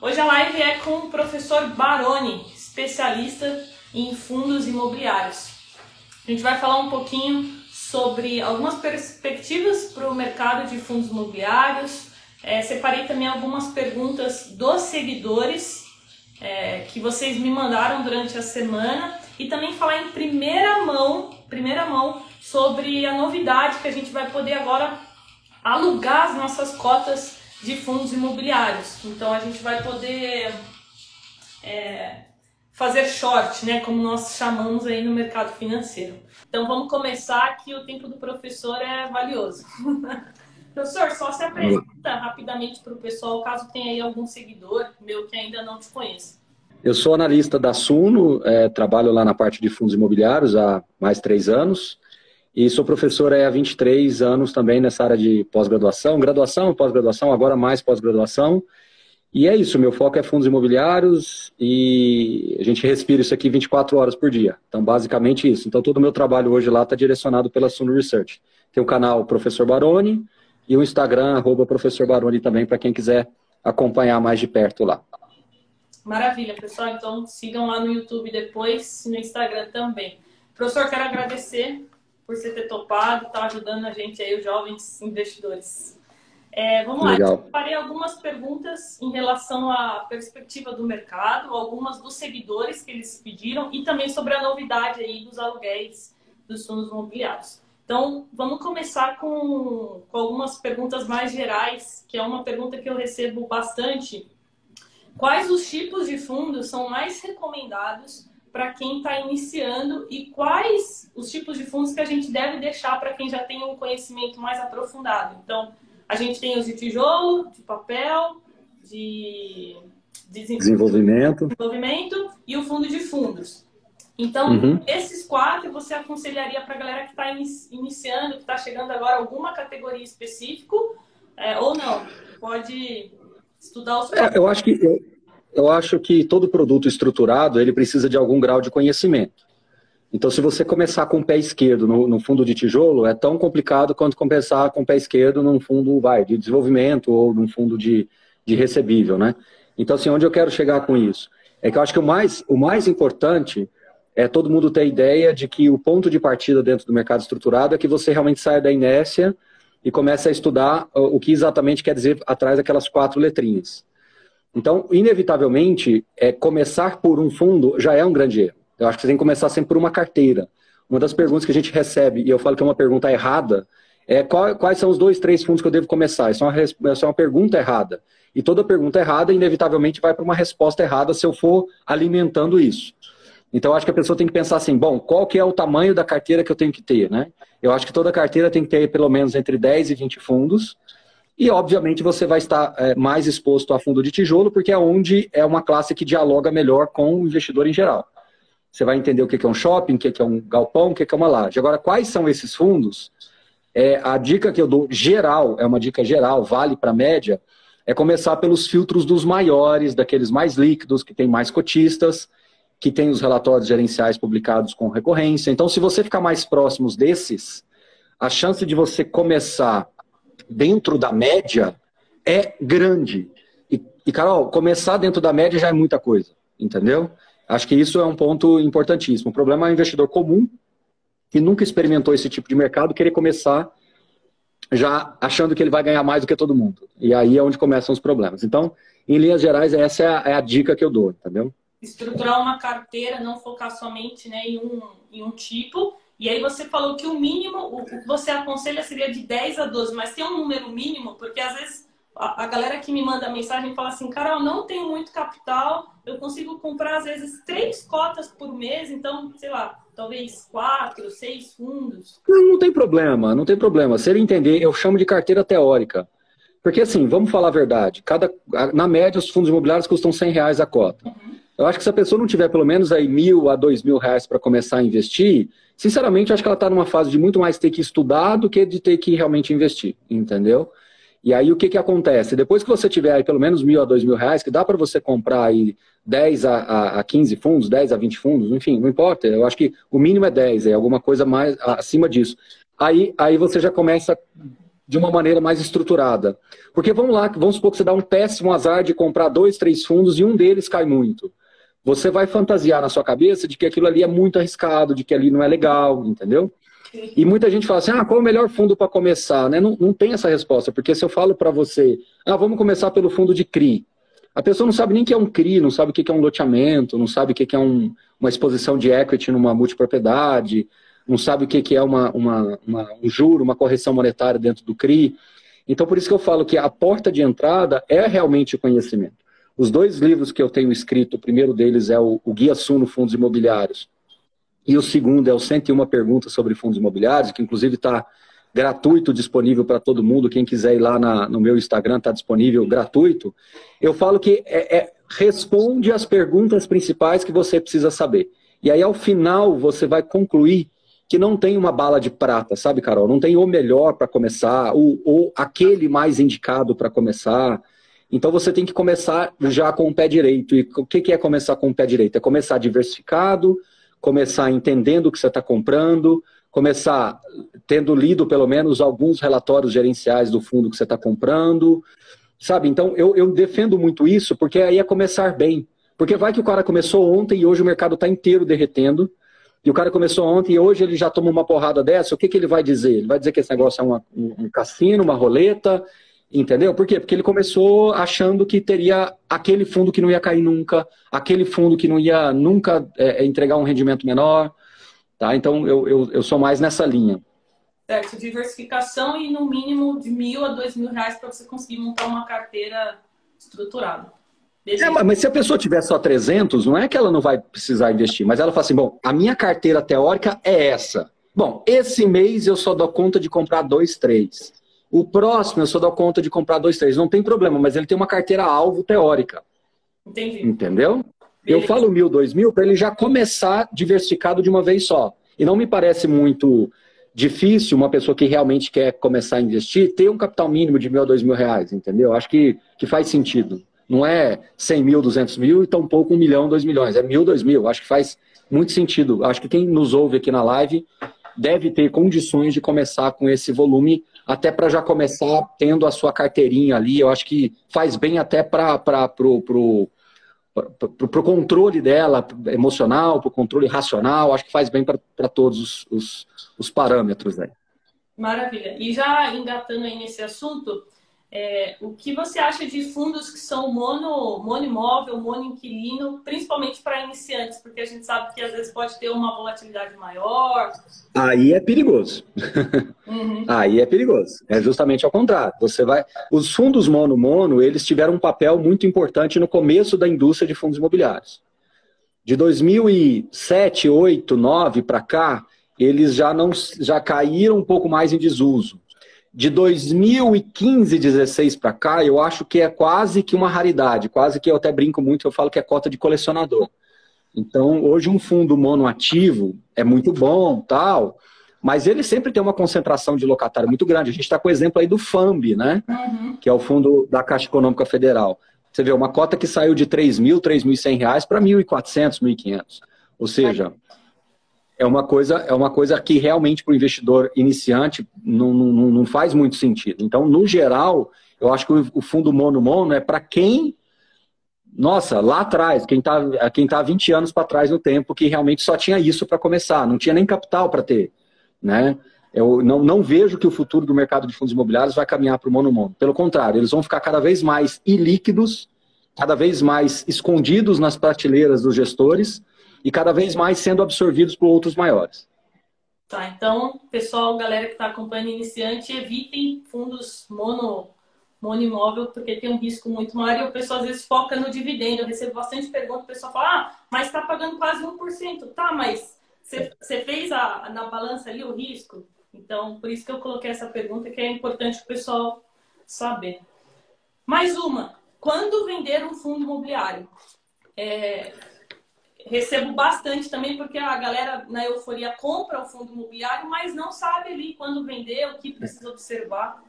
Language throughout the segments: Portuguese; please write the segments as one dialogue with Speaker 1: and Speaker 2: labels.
Speaker 1: Hoje a live é com o professor Baroni, especialista em fundos imobiliários. A gente vai falar um pouquinho sobre algumas perspectivas para o mercado de fundos imobiliários. É, separei também algumas perguntas dos seguidores é, que vocês me mandaram durante a semana e também falar em primeira mão, primeira mão sobre a novidade que a gente vai poder agora alugar as nossas cotas de fundos imobiliários. Então a gente vai poder é, fazer short, né, como nós chamamos aí no mercado financeiro. Então vamos começar que o tempo do professor é valioso. professor, só se apresenta rapidamente para o pessoal, caso tenha aí algum seguidor meu que ainda não te conheça.
Speaker 2: Eu sou analista da Suno, é, trabalho lá na parte de fundos imobiliários há mais três anos. E sou professor há 23 anos também nessa área de pós-graduação, graduação, pós-graduação, agora mais pós-graduação. E é isso, meu foco é fundos imobiliários e a gente respira isso aqui 24 horas por dia. Então, basicamente isso. Então, todo o meu trabalho hoje lá está direcionado pela Suno Research. Tem o canal Professor Baroni e o Instagram, arroba Professor Baroni também, para quem quiser acompanhar mais de perto lá.
Speaker 1: Maravilha, pessoal. Então, sigam lá no YouTube depois e no Instagram também. Professor, quero agradecer por você ter topado, tá ajudando a gente aí, os jovens investidores. É, vamos Legal. lá, eu parei algumas perguntas em relação à perspectiva do mercado, algumas dos seguidores que eles pediram e também sobre a novidade aí dos aluguéis dos fundos imobiliários. Então, vamos começar com, com algumas perguntas mais gerais, que é uma pergunta que eu recebo bastante. Quais os tipos de fundos são mais recomendados para quem está iniciando e quais os tipos de fundos que a gente deve deixar para quem já tem um conhecimento mais aprofundado. Então, a gente tem os de tijolo, de papel, de,
Speaker 2: de desenvolvimento.
Speaker 1: desenvolvimento e o fundo de fundos. Então, uhum. esses quatro você aconselharia para a galera que está iniciando, que está chegando agora alguma categoria específica, é, ou não? Pode estudar os.
Speaker 2: É, eu acho que eu, eu acho que todo produto estruturado ele precisa de algum grau de conhecimento. Então, se você começar com o pé esquerdo no, no, fundo de tijolo, é tão complicado quanto começar com o pé esquerdo num fundo vai, de desenvolvimento ou num fundo de, de recebível, né? Então, assim, onde eu quero chegar com isso? É que eu acho que o mais, o mais importante é todo mundo ter a ideia de que o ponto de partida dentro do mercado estruturado é que você realmente saia da inércia e comece a estudar o que exatamente quer dizer atrás daquelas quatro letrinhas. Então, inevitavelmente, é, começar por um fundo já é um grande erro. Eu acho que você tem que começar sempre por uma carteira. Uma das perguntas que a gente recebe, e eu falo que é uma pergunta errada, é qual, quais são os dois, três fundos que eu devo começar? Isso é, uma, isso é uma pergunta errada. E toda pergunta errada, inevitavelmente, vai para uma resposta errada se eu for alimentando isso. Então, acho que a pessoa tem que pensar assim, bom, qual que é o tamanho da carteira que eu tenho que ter, né? Eu acho que toda carteira tem que ter pelo menos entre 10 e 20 fundos, e, obviamente, você vai estar é, mais exposto a fundo de tijolo, porque é onde é uma classe que dialoga melhor com o investidor em geral. Você vai entender o que é um shopping, o que é um galpão, o que é uma laje. Agora, quais são esses fundos? É, a dica que eu dou geral, é uma dica geral, vale para média, é começar pelos filtros dos maiores, daqueles mais líquidos, que tem mais cotistas, que tem os relatórios gerenciais publicados com recorrência. Então, se você ficar mais próximos desses, a chance de você começar dentro da média é grande. E, e, Carol, começar dentro da média já é muita coisa, entendeu? Acho que isso é um ponto importantíssimo. O problema é o investidor comum que nunca experimentou esse tipo de mercado querer começar já achando que ele vai ganhar mais do que todo mundo. E aí é onde começam os problemas. Então, em linhas gerais, essa é a, é a dica que eu dou, entendeu?
Speaker 1: Estruturar uma carteira, não focar somente né, em, um, em um tipo, e aí você falou que o mínimo, o que você aconselha seria de 10 a 12, mas tem um número mínimo, porque às vezes a, a galera que me manda mensagem fala assim, Carol, não tenho muito capital, eu consigo comprar às vezes três cotas por mês, então, sei lá, talvez quatro, seis fundos.
Speaker 2: Não, não tem problema, não tem problema. Se ele entender, eu chamo de carteira teórica. Porque assim, vamos falar a verdade, cada, na média os fundos imobiliários custam 100 reais a cota. Uhum. Eu acho que se a pessoa não tiver pelo menos aí mil a dois mil reais para começar a investir, Sinceramente, acho que ela está numa fase de muito mais ter que estudar do que de ter que realmente investir, entendeu? E aí o que, que acontece? Depois que você tiver aí pelo menos mil a dois mil reais, que dá para você comprar aí 10 a, a, a 15 fundos, 10 a 20 fundos, enfim, não importa. Eu acho que o mínimo é 10, é alguma coisa mais acima disso. Aí, aí você já começa de uma maneira mais estruturada. Porque vamos lá, vamos supor que você dá um péssimo azar de comprar dois, três fundos e um deles cai muito. Você vai fantasiar na sua cabeça de que aquilo ali é muito arriscado, de que ali não é legal, entendeu? E muita gente fala assim: ah, qual é o melhor fundo para começar? Né? Não, não tem essa resposta, porque se eu falo para você, ah, vamos começar pelo fundo de CRI, a pessoa não sabe nem o que é um CRI, não sabe o que é um loteamento, não sabe o que é um, uma exposição de equity numa multipropriedade, não sabe o que é uma, uma, uma, um juro, uma correção monetária dentro do CRI. Então, por isso que eu falo que a porta de entrada é realmente o conhecimento. Os dois livros que eu tenho escrito, o primeiro deles é o, o Guia Suno Fundos Imobiliários, e o segundo é o 101 Perguntas sobre Fundos Imobiliários, que inclusive está gratuito, disponível para todo mundo. Quem quiser ir lá na, no meu Instagram, está disponível gratuito. Eu falo que é, é, responde as perguntas principais que você precisa saber. E aí, ao final, você vai concluir que não tem uma bala de prata, sabe, Carol? Não tem o melhor para começar, ou, ou aquele mais indicado para começar. Então você tem que começar já com o pé direito. E o que é começar com o pé direito? É começar diversificado, começar entendendo o que você está comprando, começar tendo lido pelo menos alguns relatórios gerenciais do fundo que você está comprando, sabe? Então eu, eu defendo muito isso, porque aí é começar bem. Porque vai que o cara começou ontem e hoje o mercado está inteiro derretendo e o cara começou ontem e hoje ele já toma uma porrada dessa, o que, que ele vai dizer? Ele vai dizer que esse negócio é uma, um cassino, uma roleta, entendeu? Por quê? Porque ele começou achando que teria aquele fundo que não ia cair nunca, aquele fundo que não ia nunca é, é entregar um rendimento menor, tá? Então eu, eu, eu sou mais nessa linha.
Speaker 1: Certo, diversificação e no mínimo de mil a dois mil reais para você conseguir montar uma carteira estruturada.
Speaker 2: É, mas se a pessoa tiver só 300, não é que ela não vai precisar investir, mas ela fala assim: bom, a minha carteira teórica é essa. Bom, esse mês eu só dou conta de comprar dois, três. O próximo eu só dou conta de comprar dois, três. Não tem problema, mas ele tem uma carteira alvo teórica.
Speaker 1: Entendi.
Speaker 2: Entendeu? Beleza. Eu falo mil, dois mil, para ele já começar diversificado de uma vez só. E não me parece muito difícil uma pessoa que realmente quer começar a investir ter um capital mínimo de mil a dois mil reais, entendeu? Acho que, que faz sentido. Não é 100 mil, 200 mil e tampouco um milhão, dois milhões. É mil, dois mil. Acho que faz muito sentido. Acho que quem nos ouve aqui na live deve ter condições de começar com esse volume, até para já começar tendo a sua carteirinha ali. Eu acho que faz bem até para pro, pro, pro, controle dela emocional, para o controle racional. Acho que faz bem para todos os, os, os parâmetros. Aí.
Speaker 1: Maravilha. E já engatando aí nesse assunto, é, o que você acha de fundos que são mono, mono imóvel, mono inquilino, principalmente para iniciantes? Porque a gente sabe que às vezes pode ter uma volatilidade maior.
Speaker 2: Aí é perigoso. Uhum. Aí é perigoso. É justamente ao contrário. Você vai. Os fundos mono mono, eles tiveram um papel muito importante no começo da indústria de fundos imobiliários. De 2007, 8, 9 para cá, eles já não já caíram um pouco mais em desuso de 2015, 16 para cá, eu acho que é quase que uma raridade, quase que eu até brinco muito, eu falo que é cota de colecionador. Então, hoje um fundo monoativo é muito bom, tal, mas ele sempre tem uma concentração de locatário muito grande. A gente está com o exemplo aí do FAMB, né? Uhum. Que é o fundo da Caixa Econômica Federal. Você vê uma cota que saiu de 3 mil, 3.100 reais para 1.400, 1.500. Ou seja, é uma coisa, é uma coisa que realmente para o investidor iniciante não, não, não faz muito sentido. Então, no geral, eu acho que o fundo mono-mono é para quem, nossa, lá atrás, quem está quem tá 20 anos para trás no tempo, que realmente só tinha isso para começar, não tinha nem capital para ter. Né? Eu não, não vejo que o futuro do mercado de fundos imobiliários vai caminhar para o mono-mono. Pelo contrário, eles vão ficar cada vez mais ilíquidos, cada vez mais escondidos nas prateleiras dos gestores, e cada vez mais sendo absorvidos por outros maiores.
Speaker 1: Tá, então, pessoal, galera que está acompanhando iniciante, evitem fundos mono, mono imóvel, porque tem um risco muito maior e o pessoal às vezes foca no dividendo. Eu recebo bastante perguntas, o pessoal fala, ah, mas está pagando quase 1%. Tá, mas você fez a, na balança ali o risco? Então, por isso que eu coloquei essa pergunta, que é importante o pessoal saber. Mais uma, quando vender um fundo imobiliário? É, recebo bastante também, porque a galera na euforia compra o fundo imobiliário, mas não sabe ali quando vender, o que precisa observar.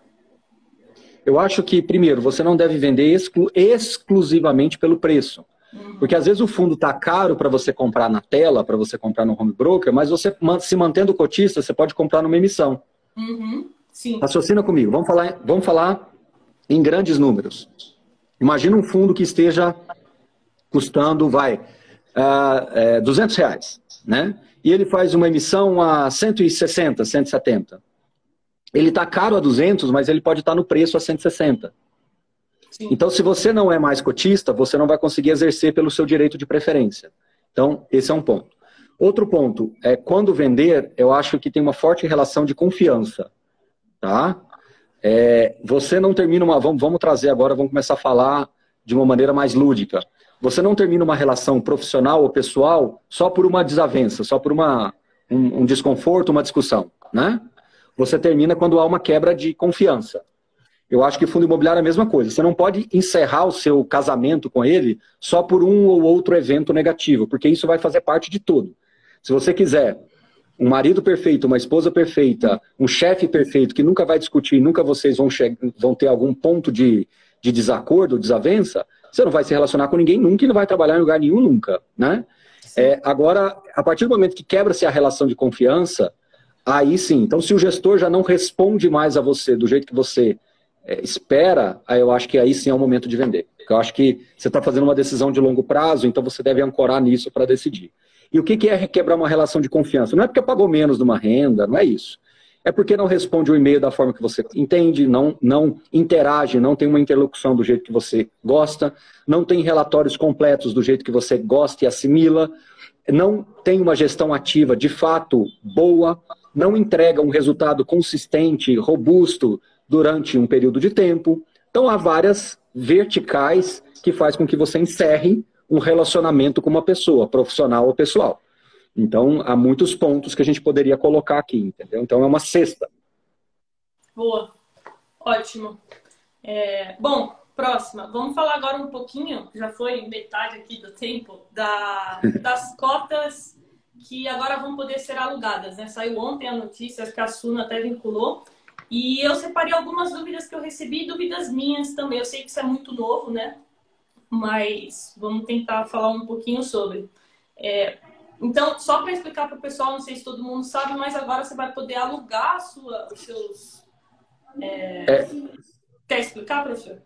Speaker 2: Eu acho que, primeiro, você não deve vender exclu exclusivamente pelo preço. Uhum. Porque às vezes o fundo está caro para você comprar na tela, para você comprar no home broker, mas você se mantendo cotista, você pode comprar numa emissão.
Speaker 1: Uhum.
Speaker 2: Sim. Raciocina comigo. Vamos falar, vamos falar em grandes números. Imagina um fundo que esteja custando, vai, uh, é, 200 reais, né? E ele faz uma emissão a 160, 170. Ele está caro a 200, mas ele pode estar tá no preço a 160. Sim. Então, se você não é mais cotista, você não vai conseguir exercer pelo seu direito de preferência. Então, esse é um ponto. Outro ponto é quando vender, eu acho que tem uma forte relação de confiança, tá? É, você não termina uma. Vamos, vamos trazer agora, vamos começar a falar de uma maneira mais lúdica. Você não termina uma relação profissional ou pessoal só por uma desavença, só por uma, um, um desconforto, uma discussão, né? Você termina quando há uma quebra de confiança. Eu acho que fundo imobiliário é a mesma coisa. Você não pode encerrar o seu casamento com ele só por um ou outro evento negativo, porque isso vai fazer parte de tudo. Se você quiser um marido perfeito, uma esposa perfeita, um chefe perfeito que nunca vai discutir, nunca vocês vão, vão ter algum ponto de, de desacordo, desavença, você não vai se relacionar com ninguém nunca e não vai trabalhar em lugar nenhum nunca, né? É, agora, a partir do momento que quebra-se a relação de confiança, aí sim. Então, se o gestor já não responde mais a você do jeito que você é, espera, aí eu acho que aí sim é o momento de vender. Eu acho que você está fazendo uma decisão de longo prazo, então você deve ancorar nisso para decidir. E o que, que é quebrar uma relação de confiança? Não é porque pagou menos numa renda, não é isso é porque não responde o e-mail da forma que você entende, não, não interage, não tem uma interlocução do jeito que você gosta, não tem relatórios completos do jeito que você gosta e assimila, não tem uma gestão ativa de fato boa, não entrega um resultado consistente, robusto durante um período de tempo. Então há várias verticais que faz com que você encerre um relacionamento com uma pessoa, profissional ou pessoal. Então, há muitos pontos que a gente poderia colocar aqui, entendeu? Então, é uma cesta.
Speaker 1: Boa. Ótimo. É, bom, próxima. Vamos falar agora um pouquinho, já foi metade aqui do tempo, da, das cotas que agora vão poder ser alugadas. Né? Saiu ontem a notícia, acho que a Suna até vinculou. E eu separei algumas dúvidas que eu recebi, dúvidas minhas também. Eu sei que isso é muito novo, né? Mas vamos tentar falar um pouquinho sobre. É, então, só para explicar para o pessoal, não sei se todo mundo sabe, mas agora você vai poder alugar sua, os seus. É... É... Quer explicar, professor?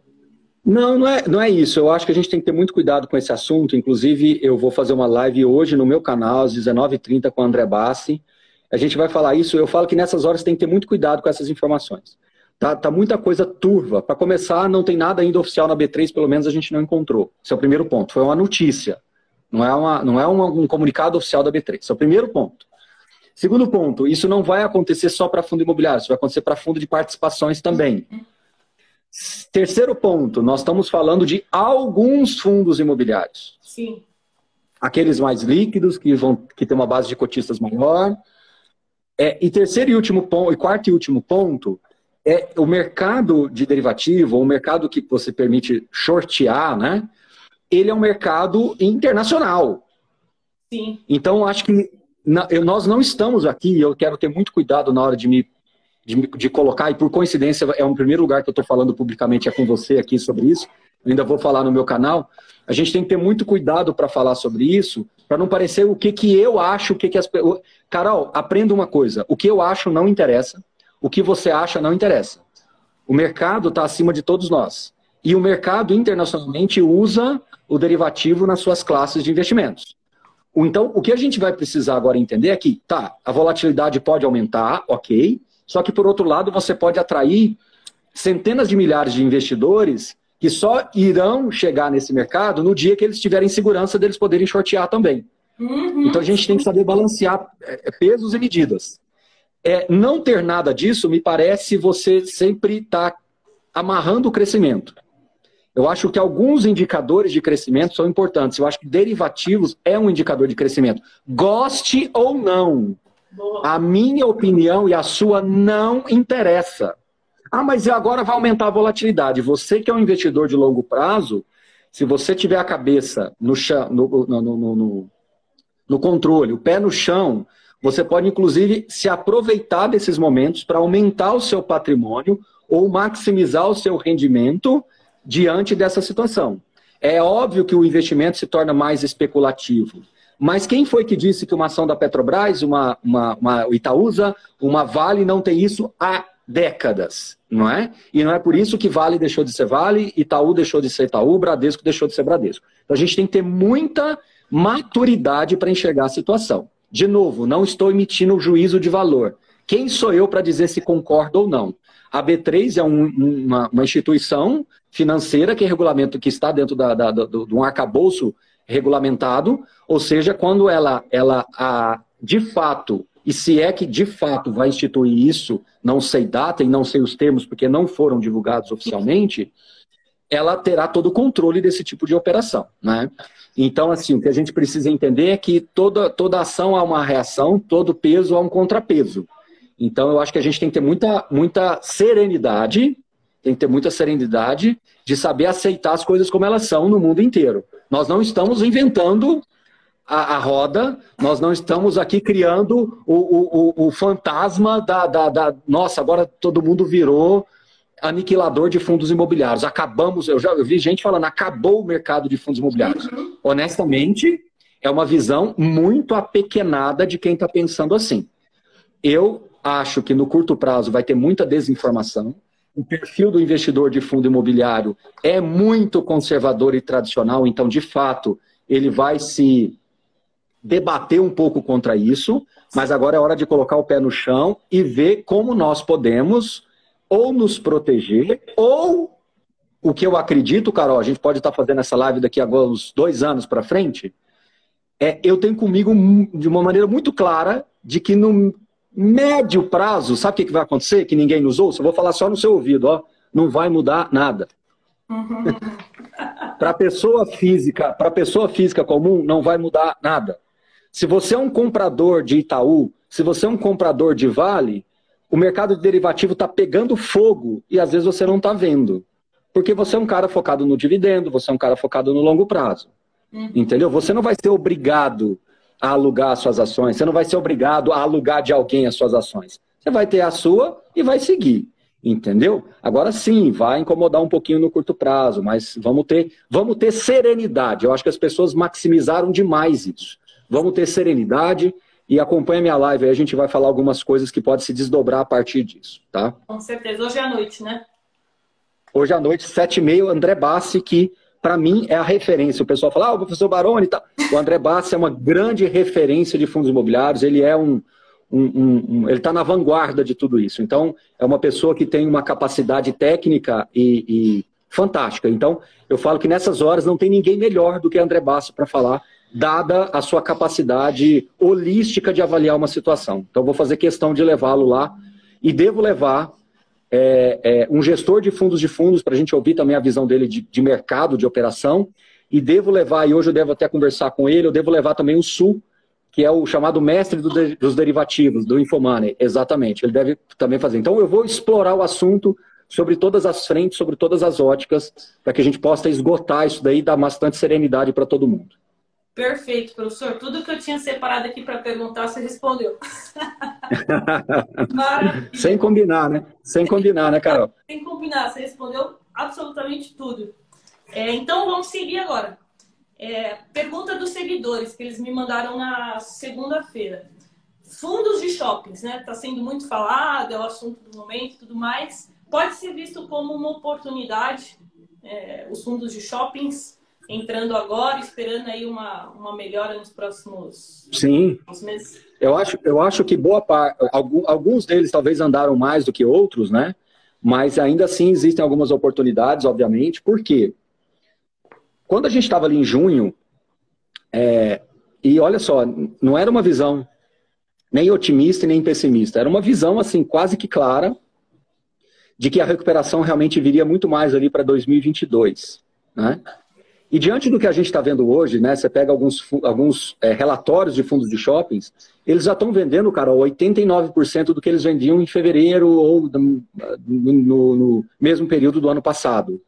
Speaker 2: Não, não é, não é isso. Eu acho que a gente tem que ter muito cuidado com esse assunto. Inclusive, eu vou fazer uma live hoje no meu canal, às 19h30, com o André Bassi. A gente vai falar isso. Eu falo que nessas horas tem que ter muito cuidado com essas informações. Tá, tá muita coisa turva. Para começar, não tem nada ainda oficial na B3, pelo menos a gente não encontrou. Esse é o primeiro ponto. Foi uma notícia. Não é, uma, não é uma, um comunicado oficial da B3. Esse é o primeiro ponto. Segundo ponto, isso não vai acontecer só para fundo imobiliário, isso vai acontecer para fundo de participações também. Terceiro ponto, nós estamos falando de alguns fundos imobiliários.
Speaker 1: Sim.
Speaker 2: Aqueles mais líquidos, que vão que tem uma base de cotistas maior. É, e terceiro e último ponto, e quarto e último ponto, é o mercado de derivativo, ou o mercado que você permite shortear, né? Ele é um mercado internacional.
Speaker 1: Sim.
Speaker 2: Então, acho que nós não estamos aqui, eu quero ter muito cuidado na hora de me de, de colocar, e por coincidência é o primeiro lugar que eu estou falando publicamente é com você aqui sobre isso, eu ainda vou falar no meu canal. A gente tem que ter muito cuidado para falar sobre isso, para não parecer o que, que eu acho, o que, que as pessoas. Carol, aprenda uma coisa: o que eu acho não interessa, o que você acha não interessa. O mercado está acima de todos nós. E o mercado internacionalmente usa o derivativo nas suas classes de investimentos. Então, o que a gente vai precisar agora entender é que, tá, a volatilidade pode aumentar, ok, só que, por outro lado, você pode atrair centenas de milhares de investidores que só irão chegar nesse mercado no dia que eles tiverem segurança deles poderem shortear também. Uhum. Então, a gente tem que saber balancear é, pesos e medidas. É, não ter nada disso me parece você sempre estar tá amarrando o crescimento. Eu acho que alguns indicadores de crescimento são importantes. Eu acho que derivativos é um indicador de crescimento. Goste ou não. A minha opinião e a sua não interessa. Ah, mas agora vai aumentar a volatilidade. Você que é um investidor de longo prazo, se você tiver a cabeça no, chão, no, no, no, no controle, o pé no chão, você pode inclusive se aproveitar desses momentos para aumentar o seu patrimônio ou maximizar o seu rendimento diante dessa situação. É óbvio que o investimento se torna mais especulativo. Mas quem foi que disse que uma ação da Petrobras, uma, uma, uma Itaúsa, uma Vale não tem isso há décadas, não é? E não é por isso que Vale deixou de ser Vale, Itaú deixou de ser Itaú, Bradesco deixou de ser Bradesco. Então a gente tem que ter muita maturidade para enxergar a situação. De novo, não estou emitindo juízo de valor. Quem sou eu para dizer se concordo ou não? A B3 é um, uma, uma, instituição financeira que é regulamento que está dentro da, da, do, de um arcabouço regulamentado, ou seja, quando ela, ela a, de fato, e se é que de fato vai instituir isso, não sei data e não sei os termos, porque não foram divulgados oficialmente, ela terá todo o controle desse tipo de operação. Né? Então, assim, o que a gente precisa entender é que toda, toda ação há uma reação, todo peso há um contrapeso. Então, eu acho que a gente tem que ter muita, muita serenidade, tem que ter muita serenidade de saber aceitar as coisas como elas são no mundo inteiro. Nós não estamos inventando a, a roda, nós não estamos aqui criando o, o, o, o fantasma da, da, da. Nossa, agora todo mundo virou aniquilador de fundos imobiliários. Acabamos, eu já eu vi gente falando, acabou o mercado de fundos imobiliários. Honestamente, é uma visão muito apequenada de quem está pensando assim. Eu acho que no curto prazo vai ter muita desinformação. O perfil do investidor de fundo imobiliário é muito conservador e tradicional, então, de fato, ele vai se debater um pouco contra isso, mas agora é hora de colocar o pé no chão e ver como nós podemos ou nos proteger, ou o que eu acredito, Carol, a gente pode estar fazendo essa live daqui a uns dois anos para frente, é eu tenho comigo de uma maneira muito clara de que no médio prazo, sabe o que vai acontecer? Que ninguém nos ouça? Eu vou falar só no seu ouvido, ó. Não vai mudar nada. Uhum. para pessoa física, para pessoa física comum, não vai mudar nada. Se você é um comprador de Itaú, se você é um comprador de Vale, o mercado de derivativo está pegando fogo e às vezes você não está vendo. Porque você é um cara focado no dividendo, você é um cara focado no longo prazo. Uhum. Entendeu? Você não vai ser obrigado a alugar as suas ações, você não vai ser obrigado a alugar de alguém as suas ações. Você vai ter a sua e vai seguir. Entendeu? Agora sim, vai incomodar um pouquinho no curto prazo, mas vamos ter, vamos ter serenidade. Eu acho que as pessoas maximizaram demais isso. Vamos ter serenidade e acompanha minha live aí, a gente vai falar algumas coisas que podem se desdobrar a partir disso, tá?
Speaker 1: Com certeza. Hoje à noite, né?
Speaker 2: Hoje à noite, sete e meia, André Bassi, que para mim é a referência. O pessoal fala, ah, o professor Baroni tal. O André Bassi é uma grande referência de fundos imobiliários, ele é um, um, um, um ele está na vanguarda de tudo isso. Então, é uma pessoa que tem uma capacidade técnica e, e fantástica. Então, eu falo que nessas horas não tem ninguém melhor do que André Bassi para falar dada a sua capacidade holística de avaliar uma situação. Então, vou fazer questão de levá-lo lá e devo levar é, é, um gestor de fundos de fundos para a gente ouvir também a visão dele de, de, mercado, de operação. E devo levar, e hoje eu devo até conversar com ele, eu devo levar também o Sul, que é o chamado mestre do de, dos derivativos, do Infomoney. Exatamente, ele deve também fazer. Então, eu vou explorar o assunto sobre todas as frentes, sobre todas as óticas, para que a gente possa esgotar isso daí e dar bastante serenidade para todo mundo.
Speaker 1: Perfeito, professor. Tudo que eu tinha separado aqui para perguntar, você respondeu.
Speaker 2: Sem combinar, né? Sem combinar, né, Carol?
Speaker 1: Sem combinar, você respondeu absolutamente tudo. É, então, vamos seguir agora. É, pergunta dos seguidores que eles me mandaram na segunda-feira. Fundos de shoppings, né? Está sendo muito falado, é o assunto do momento e tudo mais. Pode ser visto como uma oportunidade, é, os fundos de shoppings entrando agora, esperando aí uma, uma melhora nos próximos
Speaker 2: Sim. meses? Eu acho, eu acho que boa parte, alguns deles talvez andaram mais do que outros, né? Mas ainda assim existem algumas oportunidades, obviamente. Por quê? Quando a gente estava ali em junho, é, e olha só, não era uma visão nem otimista nem pessimista, era uma visão assim quase que clara de que a recuperação realmente viria muito mais ali para 2022, né? E diante do que a gente está vendo hoje, né, você pega alguns, alguns é, relatórios de fundos de shoppings, eles já estão vendendo, cara, 89% do que eles vendiam em fevereiro ou no, no, no, mesmo período do ano passado.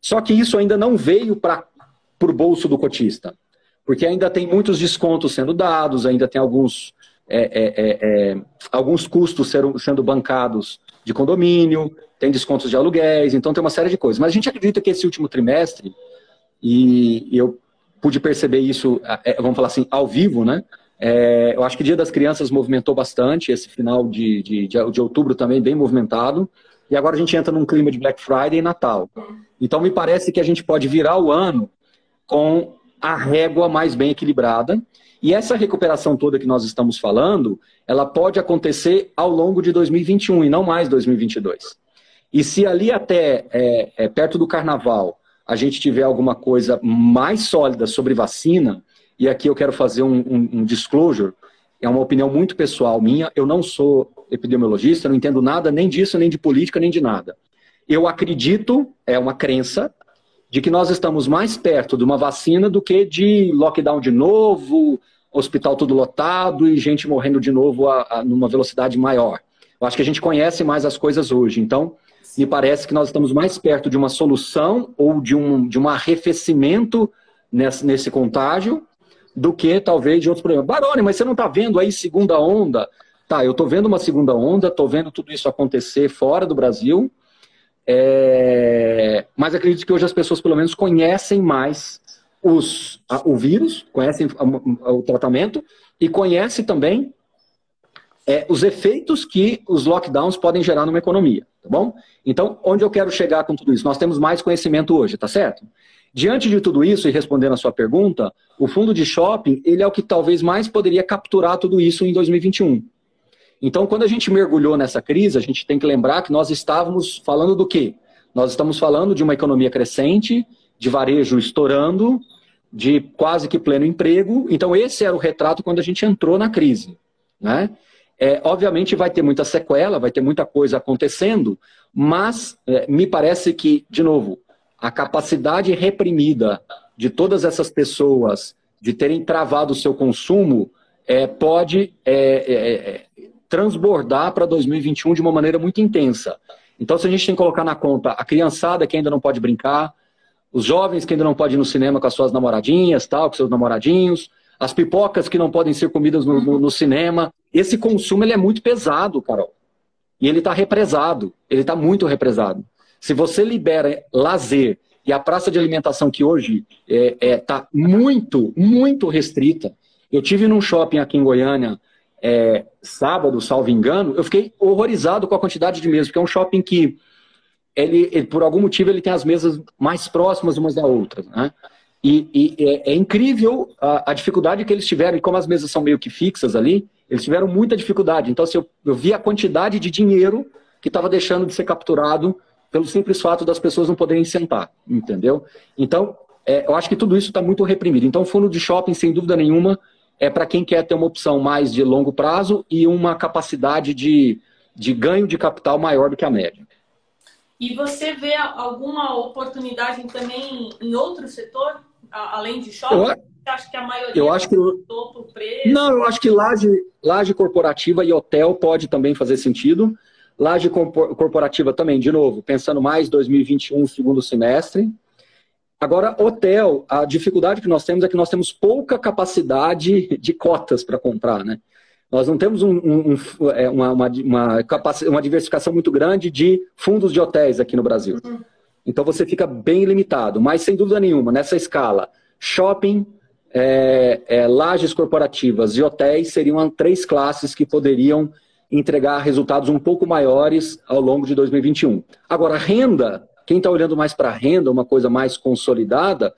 Speaker 2: Só que isso ainda não veio para o bolso do cotista, porque ainda tem muitos descontos sendo dados, ainda tem alguns, é, é, é, é alguns custos sendo, sendo bancados de condomínio, tem descontos de aluguéis, então tem uma série de coisas. Mas a gente acredita que esse último trimestre e eu pude perceber isso, é, vamos falar assim, ao vivo, né? É, eu acho que o Dia das Crianças movimentou bastante, esse final de, de, de, de outubro também bem movimentado. E agora a gente entra num clima de Black Friday e Natal. Então me parece que a gente pode virar o ano com a régua mais bem equilibrada. E essa recuperação toda que nós estamos falando, ela pode acontecer ao longo de 2021 e não mais 2022. E se ali até é, é, perto do carnaval a gente tiver alguma coisa mais sólida sobre vacina, e aqui eu quero fazer um, um, um disclosure, é uma opinião muito pessoal minha, eu não sou epidemiologista, não entendo nada nem disso, nem de política, nem de nada. Eu acredito, é uma crença, de que nós estamos mais perto de uma vacina do que de lockdown de novo, hospital tudo lotado e gente morrendo de novo a, a, numa velocidade maior. Eu acho que a gente conhece mais as coisas hoje. Então, me parece que nós estamos mais perto de uma solução ou de um, de um arrefecimento nesse, nesse contágio do que talvez de outros problemas. Baroni, mas você não está vendo aí segunda onda? Tá, eu estou vendo uma segunda onda, estou vendo tudo isso acontecer fora do Brasil, é... mas acredito que hoje as pessoas pelo menos conhecem mais os, a, o vírus, conhecem o tratamento e conhecem também é, os efeitos que os lockdowns podem gerar numa economia, tá bom? Então, onde eu quero chegar com tudo isso? Nós temos mais conhecimento hoje, tá certo? Diante de tudo isso, e respondendo a sua pergunta, o fundo de shopping, ele é o que talvez mais poderia capturar tudo isso em 2021. Então, quando a gente mergulhou nessa crise, a gente tem que lembrar que nós estávamos falando do quê? Nós estamos falando de uma economia crescente, de varejo estourando, de quase que pleno emprego. Então, esse era o retrato quando a gente entrou na crise. Né? É, obviamente, vai ter muita sequela, vai ter muita coisa acontecendo, mas é, me parece que, de novo, a capacidade reprimida de todas essas pessoas de terem travado o seu consumo é, pode é, é, é transbordar para 2021 de uma maneira muito intensa. Então, se a gente tem que colocar na conta a criançada que ainda não pode brincar, os jovens que ainda não podem ir no cinema com as suas namoradinhas, tal, com seus namoradinhos, as pipocas que não podem ser comidas no, no, no cinema, esse consumo ele é muito pesado, Carol. E ele está represado, ele está muito represado. Se você libera lazer e a praça de alimentação que hoje está é, é, tá muito, muito restrita. Eu tive num shopping aqui em Goiânia é, sábado, salvo engano, eu fiquei horrorizado com a quantidade de mesas, porque é um shopping que ele, ele, por algum motivo ele tem as mesas mais próximas umas da outra, né? E, e é, é, incrível a, a, dificuldade que eles tiveram, e como as mesas são meio que fixas ali, eles tiveram muita dificuldade. Então, assim, eu, eu vi a quantidade de dinheiro que estava deixando de ser capturado pelo simples fato das pessoas não poderem sentar, entendeu? Então, é, eu acho que tudo isso está muito reprimido. Então, fundo de shopping, sem dúvida nenhuma, é para quem quer ter uma opção mais de longo prazo e uma capacidade de, de ganho de capital maior do que a média.
Speaker 1: E você vê alguma oportunidade também em outro setor, além de shopping? Eu, você acha que a maioria
Speaker 2: eu acho que preço? Não, eu acho que laje, laje corporativa e hotel pode também fazer sentido. Laje corporativa também, de novo, pensando mais 2021, segundo semestre. Agora, hotel, a dificuldade que nós temos é que nós temos pouca capacidade de cotas para comprar, né? Nós não temos um, um, um, é, uma, uma, uma, uma, diversificação muito grande de fundos de hotéis aqui no Brasil. Uhum. Então você fica bem limitado. Mas, sem dúvida nenhuma, nessa escala, shopping, é, é, lajes corporativas e hotéis seriam três classes que poderiam entregar resultados um pouco maiores ao longo de 2021. Agora, renda, quem está olhando mais para renda, uma coisa mais consolidada,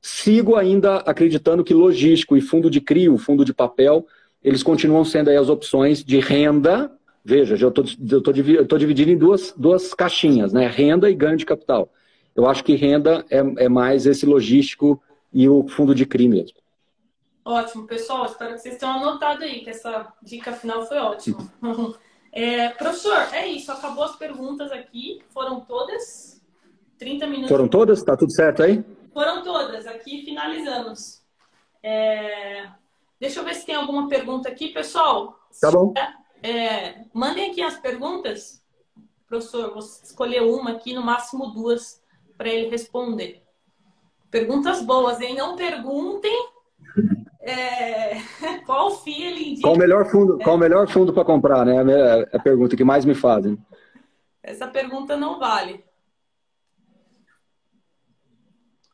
Speaker 2: sigo ainda acreditando que logístico e fundo de CRIO, fundo de papel, eles continuam sendo aí as opções de renda. Veja, eu estou dividindo em duas, duas caixinhas, né? Renda e ganho de capital. Eu acho que renda é, é mais esse logístico e o fundo de CRI mesmo.
Speaker 1: Ótimo, pessoal. Espero que vocês tenham anotado aí, que essa dica final foi ótima. É, professor, é isso. Acabou as perguntas aqui. Foram todas? 30 minutos.
Speaker 2: Foram todas? Tá tudo certo aí?
Speaker 1: Foram todas. Aqui finalizamos. É... Deixa eu ver se tem alguma pergunta aqui, pessoal.
Speaker 2: Tá bom.
Speaker 1: É, mandem aqui as perguntas. Professor, vou escolher uma aqui, no máximo duas, para ele responder. Perguntas boas, hein? Não perguntem é, qual FII ele indica?
Speaker 2: Qual o melhor fundo, qual o melhor fundo para comprar, né? É a pergunta que mais me fazem.
Speaker 1: Essa pergunta não vale.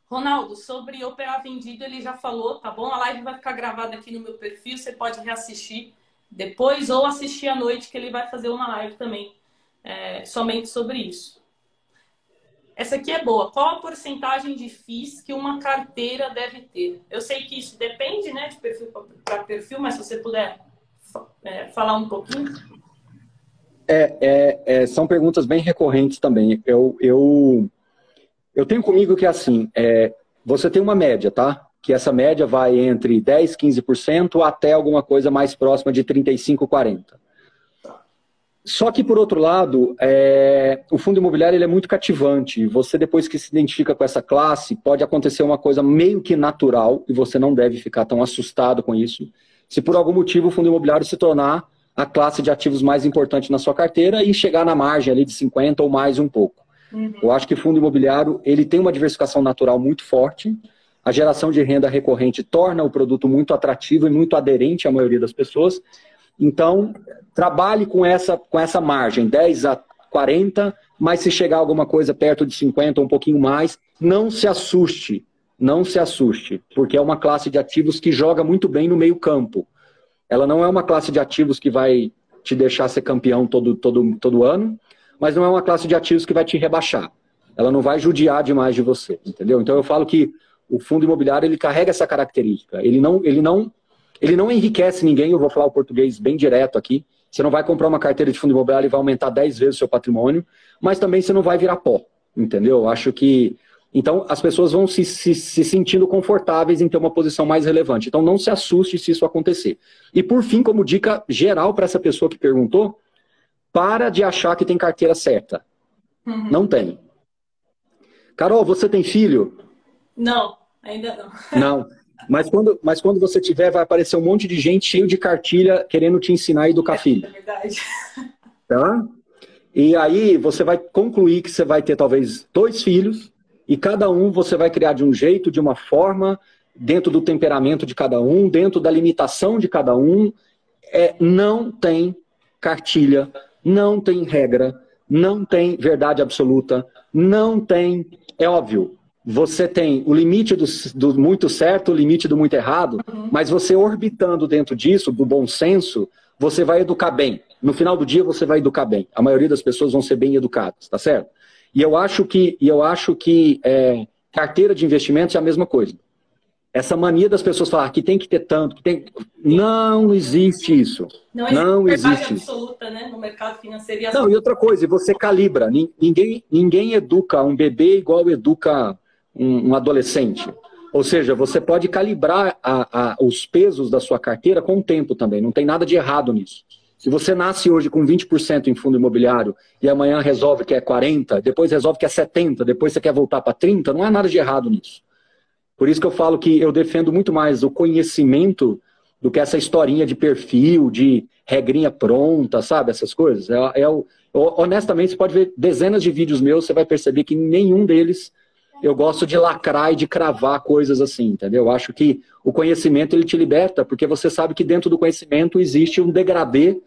Speaker 1: Ronaldo, sobre operar vendido, ele já falou, tá bom? A live vai ficar gravada aqui no meu perfil, você pode reassistir depois ou assistir à noite, que ele vai fazer uma live também é, somente sobre isso. Essa aqui é boa. Qual a porcentagem de FIIs que uma carteira deve ter? Eu sei que isso depende, né, de perfil para perfil, mas se você puder é, falar um pouquinho.
Speaker 2: É, é, é, são perguntas bem recorrentes também. Eu, eu, eu tenho comigo que é assim, é, você tem uma média, tá? Que essa média vai entre 10%, 15% até alguma coisa mais próxima de 35%, 40%. Só que, por outro lado, é, o fundo imobiliário ele é muito cativante. Você, depois que se identifica com essa classe, pode acontecer uma coisa meio que natural, e você não deve ficar tão assustado com isso, se por algum motivo o fundo imobiliário se tornar a classe de ativos mais importante na sua carteira e chegar na margem ali de 50 ou mais um pouco. Uhum. Eu acho que fundo imobiliário ele tem uma diversificação natural muito forte, a geração de renda recorrente torna o produto muito atrativo e muito aderente à maioria das pessoas, então, trabalhe com essa, com essa margem, 10 a 40, mas se chegar alguma coisa perto de 50 ou um pouquinho mais, não se assuste, não se assuste, porque é uma classe de ativos que joga muito bem no meio campo. Ela não é uma classe de ativos que vai te deixar ser campeão todo, todo, todo ano, mas não é uma classe de ativos que vai te rebaixar. Ela não vai judiar demais de você, entendeu? Então eu falo que o fundo imobiliário ele carrega essa característica. Ele não, ele não ele não enriquece ninguém, eu vou falar o português bem direto aqui. Você não vai comprar uma carteira de fundo imobiliário e vai aumentar 10 vezes o seu patrimônio, mas também você não vai virar pó, entendeu? Eu acho que. Então, as pessoas vão se, se, se sentindo confortáveis em ter uma posição mais relevante. Então, não se assuste se isso acontecer. E, por fim, como dica geral para essa pessoa que perguntou, para de achar que tem carteira certa. Uhum. Não tem. Carol, você tem filho?
Speaker 1: Não, ainda
Speaker 2: não. Não. Mas quando, mas quando você tiver, vai aparecer um monte de gente cheio de cartilha querendo te ensinar a educar é, filho. É verdade. Tá? E aí você vai concluir que você vai ter talvez dois filhos e cada um você vai criar de um jeito, de uma forma, dentro do temperamento de cada um, dentro da limitação de cada um. É, não tem cartilha, não tem regra, não tem verdade absoluta, não tem. É óbvio, você tem o limite do, do, muito certo, o limite do muito errado, uhum. mas você orbitando dentro disso, do bom senso, você vai educar bem. No final do dia, você vai educar bem. A maioria das pessoas vão ser bem educadas, tá certo? E eu acho que, eu acho que é, carteira de investimentos é a mesma coisa. Essa mania das pessoas falar que tem que ter tanto, que tem... não existe isso. Não existe, não existe absoluta, né, no mercado financeiro. E não, e outra coisa, você calibra. Ninguém, ninguém educa um bebê igual educa um, um adolescente. Ou seja, você pode calibrar a, a, os pesos da sua carteira com o tempo também. Não tem nada de errado nisso. Se você nasce hoje com 20% em fundo imobiliário e amanhã resolve que é 40%, depois resolve que é 70%, depois você quer voltar para 30%, não há nada de errado nisso. Por isso que eu falo que eu defendo muito mais o conhecimento do que essa historinha de perfil, de regrinha pronta, sabe? Essas coisas. É, é, honestamente, você pode ver dezenas de vídeos meus, você vai perceber que nenhum deles eu gosto de lacrar e de cravar coisas assim, entendeu? Eu acho que o conhecimento ele te liberta, porque você sabe que dentro do conhecimento existe um degradê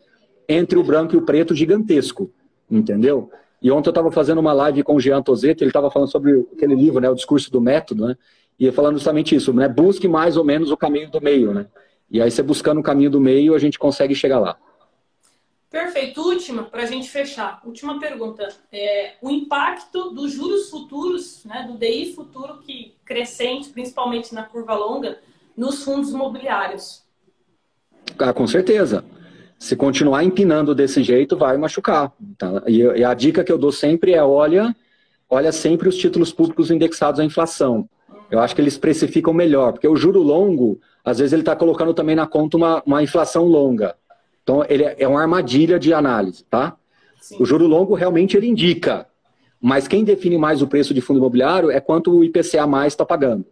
Speaker 2: entre o branco e o preto gigantesco, entendeu? E ontem eu estava fazendo uma live com o Jean Tozeto, ele estava falando sobre aquele livro, né, o discurso do método, né? E falando justamente isso, né? Busque mais ou menos o caminho do meio, né? E aí você buscando o caminho do meio, a gente consegue chegar lá.
Speaker 1: Perfeito. Última, para a gente fechar. Última pergunta. É, o impacto dos juros futuros, né, do DI futuro que crescente, principalmente na curva longa, nos fundos imobiliários.
Speaker 2: Ah, com certeza. Se continuar empinando desse jeito, vai machucar. Tá? E, e a dica que eu dou sempre é olha, olha sempre os títulos públicos indexados à inflação. Eu acho que eles precificam melhor, porque o juro longo, às vezes ele está colocando também na conta uma, uma inflação longa. Então, ele é uma armadilha de análise, tá? Sim. O juro longo realmente ele indica, mas quem define mais o preço de fundo imobiliário é quanto o IPCA mais está pagando.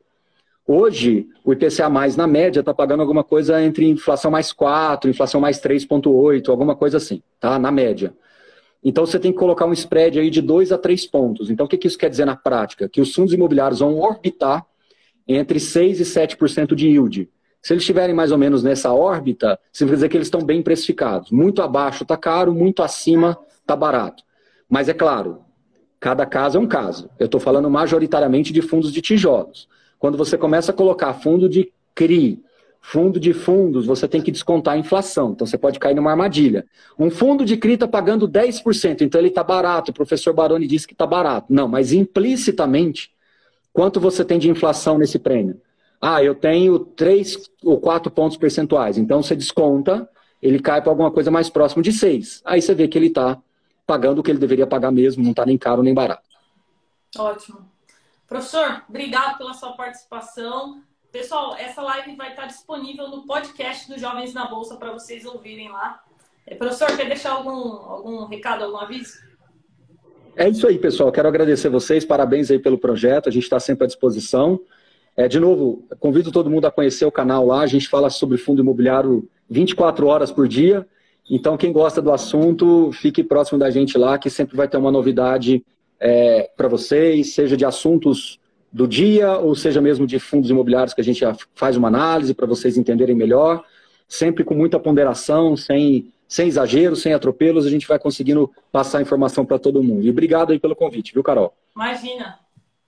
Speaker 2: Hoje, o IPCA mais, na média, está pagando alguma coisa entre inflação mais 4, inflação mais 3,8, alguma coisa assim, tá? Na média. Então, você tem que colocar um spread aí de 2 a 3 pontos. Então, o que, que isso quer dizer na prática? Que os fundos imobiliários vão orbitar entre 6 e 7% de yield. Se eles estiverem mais ou menos nessa órbita, significa dizer que eles estão bem precificados. Muito abaixo está caro, muito acima está barato. Mas é claro, Cada caso é um caso. Eu estou falando majoritariamente de fundos de tijolos. Quando você começa a colocar fundo de CRI, fundo de fundos, você tem que descontar a inflação. Então você pode cair numa armadilha. Um fundo de CRI está pagando 10%, então ele está barato. O professor Baroni disse que está barato. Não, mas implicitamente, quanto você tem de inflação nesse prêmio? Ah, eu tenho 3 ou 4 pontos percentuais. Então você desconta, ele cai para alguma coisa mais próximo de 6. Aí você vê que ele está pagando o que ele deveria pagar mesmo, não está nem caro nem barato.
Speaker 1: Ótimo. Professor, obrigado pela sua participação. Pessoal, essa live vai estar disponível no podcast do Jovens na Bolsa para vocês ouvirem lá. É, professor, quer deixar algum, algum recado, algum aviso?
Speaker 2: É isso aí, pessoal. Quero agradecer vocês, parabéns aí pelo projeto. A gente está sempre à disposição. É, de novo, convido todo mundo a conhecer o canal lá. A gente fala sobre fundo imobiliário 24 horas por dia. Então, quem gosta do assunto, fique próximo da gente lá, que sempre vai ter uma novidade é, para vocês, seja de assuntos do dia, ou seja mesmo de fundos imobiliários que a gente faz uma análise para vocês entenderem melhor, sempre com muita ponderação, sem, sem exagero, sem atropelos, a gente vai conseguindo passar informação para todo mundo. E obrigado aí pelo convite, viu, Carol?
Speaker 1: Imagina.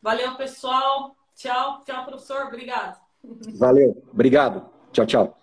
Speaker 1: Valeu, pessoal. Tchau, tchau, professor. Obrigado.
Speaker 2: Valeu. Obrigado. Tchau, tchau.